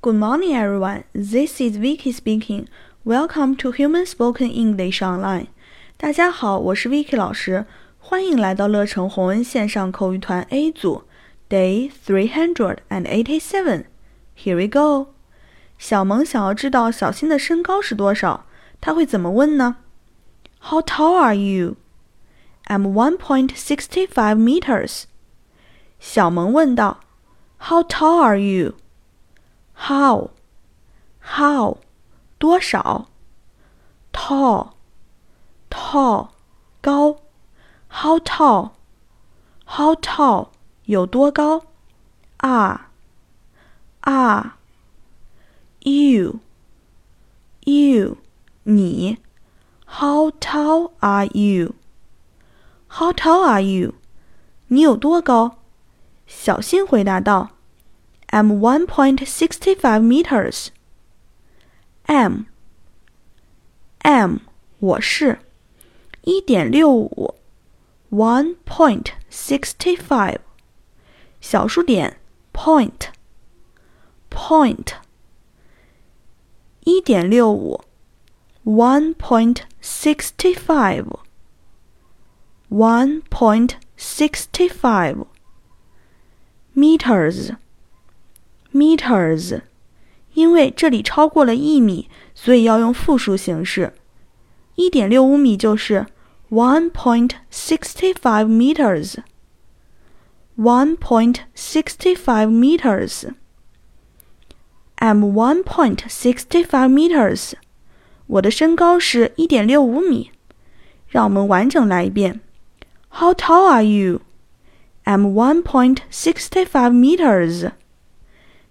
Good morning, everyone. This is Vicky speaking. Welcome to Human Spoken English Online. 大家好，我是 Vicky 老师，欢迎来到乐成宏恩线上口语团 A 组，Day three hundred and eighty-seven. Here we go. 小萌想要知道小新的身高是多少，他会怎么问呢？How tall are you? I'm one point sixty-five meters. 小萌问道：“How tall are you? How? How? 多少？Tall? Tall? 高？How tall? How tall? 有多高？Are? Are? You? You? 你？How tall are you? How tall are you? 你有多高？小新回答道 ：“I'm one point sixty-five meters.” M M 我是一点六五，one point sixty-five 小数点 point point 一点六五，one point sixty-five one point sixty-five meters meters，因为这里超过了一米，所以要用复数形式。一点六五米就是 one point sixty five meters。one point sixty five meters。I'm one point sixty five meters。我的身高是一点六五米。让我们完整来一遍。How tall are you? I'm 1.65 meters.